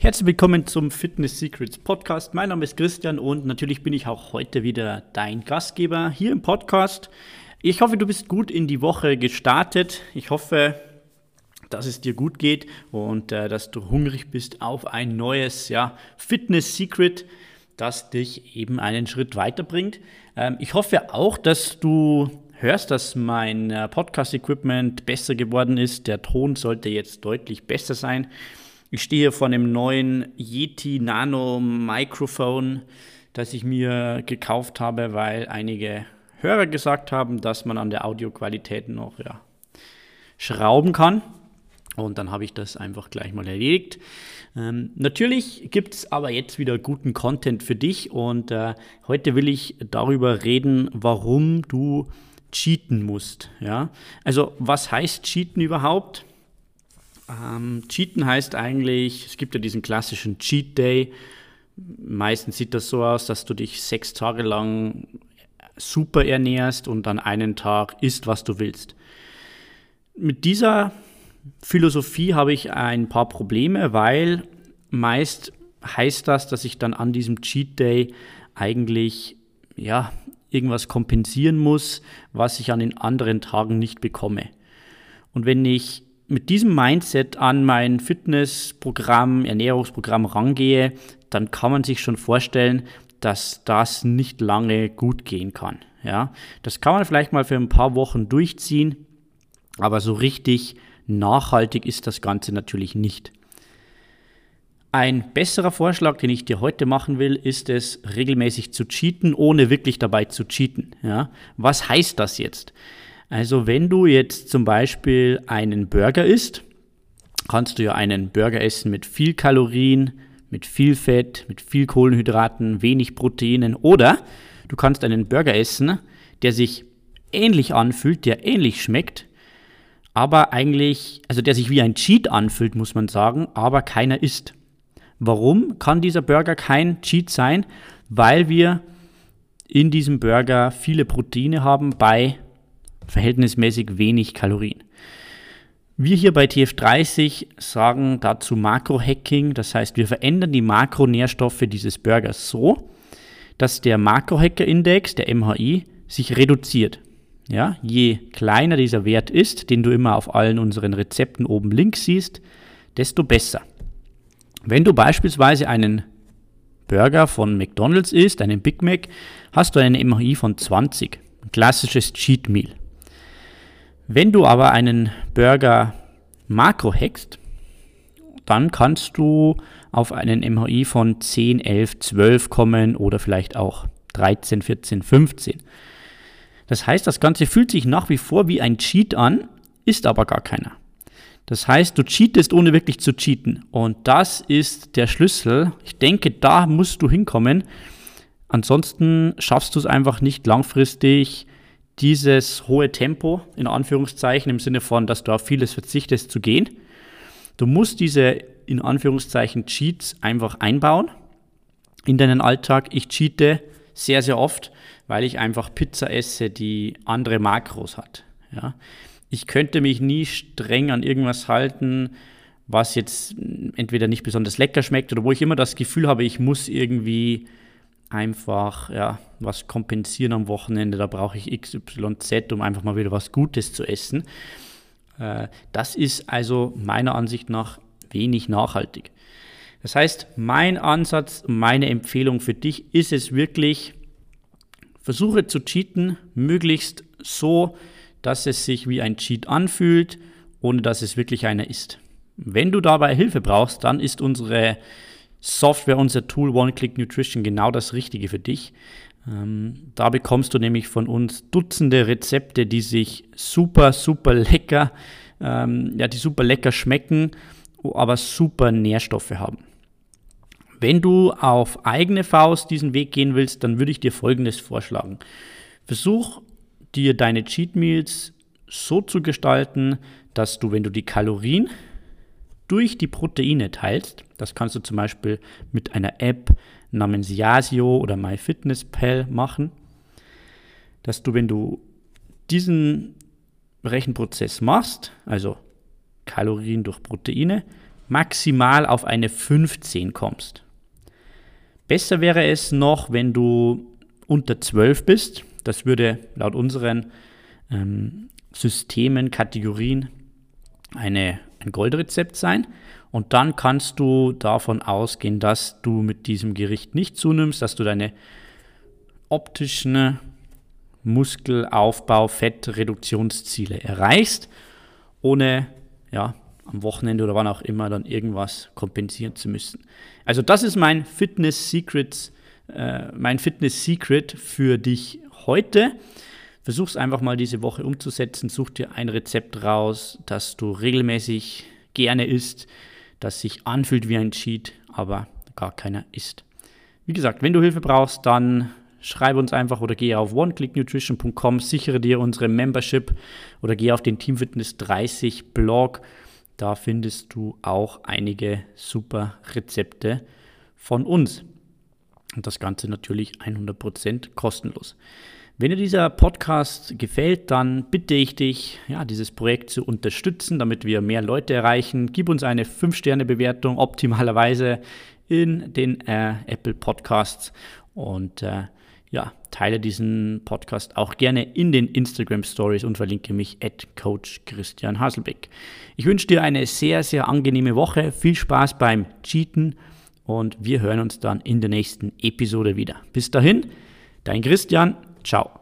Herzlich willkommen zum Fitness Secrets Podcast. Mein Name ist Christian und natürlich bin ich auch heute wieder dein Gastgeber hier im Podcast. Ich hoffe, du bist gut in die Woche gestartet. Ich hoffe, dass es dir gut geht und äh, dass du hungrig bist auf ein neues ja, Fitness Secret, das dich eben einen Schritt weiterbringt. Ähm, ich hoffe auch, dass du hörst, dass mein äh, Podcast-Equipment besser geworden ist. Der Ton sollte jetzt deutlich besser sein. Ich stehe hier vor einem neuen Yeti Nano Mikrofon, das ich mir gekauft habe, weil einige Hörer gesagt haben, dass man an der Audioqualität noch ja, schrauben kann. Und dann habe ich das einfach gleich mal erledigt. Ähm, natürlich gibt es aber jetzt wieder guten Content für dich und äh, heute will ich darüber reden, warum du cheaten musst. Ja? Also was heißt cheaten überhaupt? Ähm, Cheaten heißt eigentlich, es gibt ja diesen klassischen Cheat Day. Meistens sieht das so aus, dass du dich sechs Tage lang super ernährst und dann einen Tag isst, was du willst. Mit dieser Philosophie habe ich ein paar Probleme, weil meist heißt das, dass ich dann an diesem Cheat Day eigentlich ja, irgendwas kompensieren muss, was ich an den anderen Tagen nicht bekomme. Und wenn ich mit diesem Mindset an mein Fitnessprogramm, Ernährungsprogramm rangehe, dann kann man sich schon vorstellen, dass das nicht lange gut gehen kann. Ja, das kann man vielleicht mal für ein paar Wochen durchziehen, aber so richtig nachhaltig ist das Ganze natürlich nicht. Ein besserer Vorschlag, den ich dir heute machen will, ist es, regelmäßig zu cheaten, ohne wirklich dabei zu cheaten. Ja? Was heißt das jetzt? Also wenn du jetzt zum Beispiel einen Burger isst, kannst du ja einen Burger essen mit viel Kalorien, mit viel Fett, mit viel Kohlenhydraten, wenig Proteinen oder du kannst einen Burger essen, der sich ähnlich anfühlt, der ähnlich schmeckt, aber eigentlich, also der sich wie ein Cheat anfühlt, muss man sagen, aber keiner isst. Warum kann dieser Burger kein Cheat sein? Weil wir in diesem Burger viele Proteine haben bei verhältnismäßig wenig Kalorien. Wir hier bei TF30 sagen dazu Makrohacking, das heißt, wir verändern die Makronährstoffe dieses Burgers so, dass der Makrohacker-Index, der MHI, sich reduziert. Ja, je kleiner dieser Wert ist, den du immer auf allen unseren Rezepten oben links siehst, desto besser. Wenn du beispielsweise einen Burger von McDonald's isst, einen Big Mac, hast du einen MHI von 20. Ein klassisches Cheat Meal. Wenn du aber einen Burger makro hackst, dann kannst du auf einen MHI von 10, 11, 12 kommen oder vielleicht auch 13, 14, 15. Das heißt, das Ganze fühlt sich nach wie vor wie ein Cheat an, ist aber gar keiner. Das heißt, du cheatest ohne wirklich zu cheaten. Und das ist der Schlüssel. Ich denke, da musst du hinkommen. Ansonsten schaffst du es einfach nicht langfristig, dieses hohe Tempo, in Anführungszeichen, im Sinne von, dass du auf vieles verzichtest, zu gehen. Du musst diese, in Anführungszeichen, Cheats einfach einbauen in deinen Alltag. Ich cheate sehr, sehr oft, weil ich einfach Pizza esse, die andere Makros hat. Ja. Ich könnte mich nie streng an irgendwas halten, was jetzt entweder nicht besonders lecker schmeckt oder wo ich immer das Gefühl habe, ich muss irgendwie einfach ja, was kompensieren am Wochenende, da brauche ich XYZ, um einfach mal wieder was Gutes zu essen. Äh, das ist also meiner Ansicht nach wenig nachhaltig. Das heißt, mein Ansatz, meine Empfehlung für dich ist es wirklich, versuche zu cheaten, möglichst so, dass es sich wie ein Cheat anfühlt, ohne dass es wirklich einer ist. Wenn du dabei Hilfe brauchst, dann ist unsere Software, unser Tool One-Click Nutrition genau das Richtige für dich. Ähm, da bekommst du nämlich von uns Dutzende Rezepte, die sich super, super lecker, ähm, ja, die super lecker schmecken, aber super Nährstoffe haben. Wenn du auf eigene Faust diesen Weg gehen willst, dann würde ich dir Folgendes vorschlagen. Versuch dir deine Cheat Meals so zu gestalten, dass du, wenn du die Kalorien durch die Proteine teilst, das kannst du zum Beispiel mit einer App namens Yasio oder MyFitnessPal machen, dass du, wenn du diesen Rechenprozess machst, also Kalorien durch Proteine, maximal auf eine 15 kommst. Besser wäre es noch, wenn du unter 12 bist. Das würde laut unseren ähm, Systemen, Kategorien eine, ein Goldrezept sein. Und dann kannst du davon ausgehen, dass du mit diesem Gericht nicht zunimmst, dass du deine optischen Muskelaufbau, Fettreduktionsziele erreichst, ohne ja, am Wochenende oder wann auch immer dann irgendwas kompensieren zu müssen. Also das ist mein Fitness Secrets, äh, mein Fitness Secret für dich heute. Versuch es einfach mal diese Woche umzusetzen. Such dir ein Rezept raus, das du regelmäßig gerne isst, das sich anfühlt wie ein Cheat, aber gar keiner isst. Wie gesagt, wenn du Hilfe brauchst, dann schreibe uns einfach oder gehe auf oneclicknutrition.com, sichere dir unsere Membership oder gehe auf den Teamfitness 30 Blog. Da findest du auch einige super Rezepte von uns. Und das Ganze natürlich 100% kostenlos. Wenn dir dieser Podcast gefällt, dann bitte ich dich, ja, dieses Projekt zu unterstützen, damit wir mehr Leute erreichen. Gib uns eine 5-Sterne-Bewertung, optimalerweise in den äh, Apple Podcasts. Und äh, ja, teile diesen Podcast auch gerne in den Instagram Stories und verlinke mich at Coach Christian Haselbeck. Ich wünsche dir eine sehr, sehr angenehme Woche. Viel Spaß beim Cheaten und wir hören uns dann in der nächsten Episode wieder. Bis dahin, dein Christian. Ciao.